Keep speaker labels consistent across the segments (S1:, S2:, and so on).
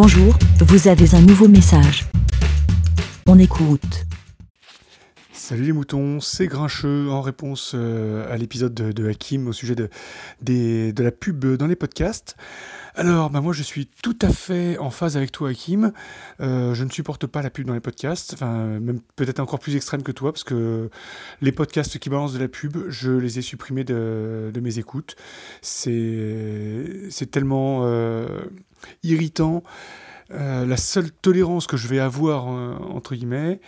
S1: Bonjour, vous avez un nouveau message. On écoute.
S2: Salut les moutons, c'est Grincheux en réponse euh, à l'épisode de, Hakim au sujet de, la pub dans les podcasts. Alors, bah moi je suis tout à fait en phase avec toi Hakim. Euh, je ne supporte pas la pub dans les podcasts, enfin même peut-être encore plus extrême que toi parce que les podcasts qui balancent de la pub, je les ai supprimés de, mes écoutes. C'est c'est tellement euh, irritant. Euh, la seule tolérance que je vais avoir euh, entre guillemets,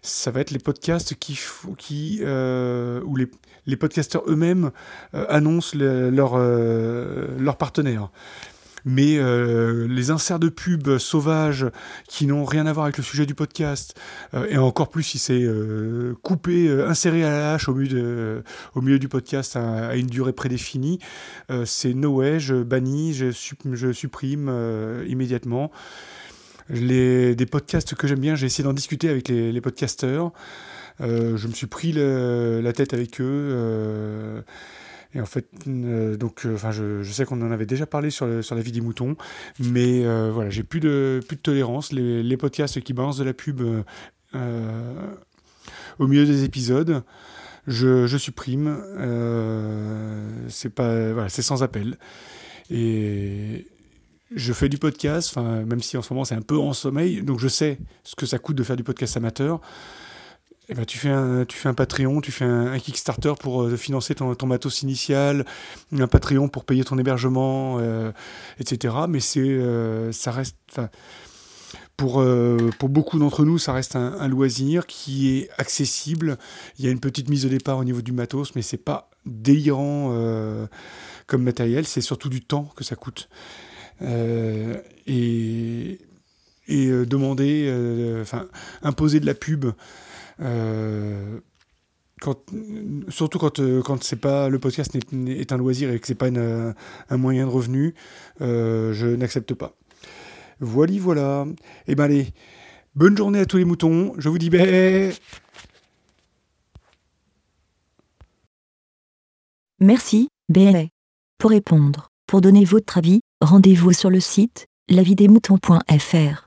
S2: ça va être les podcasts qui, euh, où les, les podcasteurs eux-mêmes annoncent le- leur, leur partenaire. Mais euh, les inserts de pub sauvages qui n'ont rien à voir avec le sujet du podcast, euh, et encore plus si c'est euh, coupé, inséré à la hache au milieu, du podcast à, une durée prédéfinie, c'est no way, je bannis, je, sup- je supprime immédiatement. Les, des podcasts que j'aime bien, j'ai essayé d'en discuter avec les, les podcasteurs. Je me suis pris la tête avec eux. Et en fait, euh, donc, euh, je, sais qu'on en avait déjà parlé sur, sur la vie des moutons, mais euh, voilà, j'ai plus de, plus de tolérance. Les, podcasts qui balancent de la pub au milieu des épisodes, je, je supprime. C'est pas, voilà, c'est sans appel. Et je fais du podcast, même si en ce moment c'est un peu en sommeil, donc je sais ce que ça coûte de faire du podcast amateur. Et ben, tu, fais un, tu fais un Patreon, tu fais un, Kickstarter pour euh, financer ton, ton matos initial, un Patreon pour payer ton hébergement, euh, etc. Mais c'est, euh, ça reste, pour, pour beaucoup d'entre nous, ça reste un, un loisir qui est accessible. Il y a une petite mise au départ au niveau du matos, mais c'est pas délirant comme matériel. C'est surtout du temps que ça coûte. Et et demander, enfin, imposer de la pub, quand, surtout quand, euh, quand c'est pas le podcast n'est- est un loisir et que c'est pas euh, un moyen de revenu, euh, je n'accepte pas. Voilà, voilà. Et ben allez, bonne journée à tous les moutons. Je vous dis bé.
S1: Merci, BLA. Pour répondre, pour donner votre avis, rendez-vous sur le site lavidemouton.fr.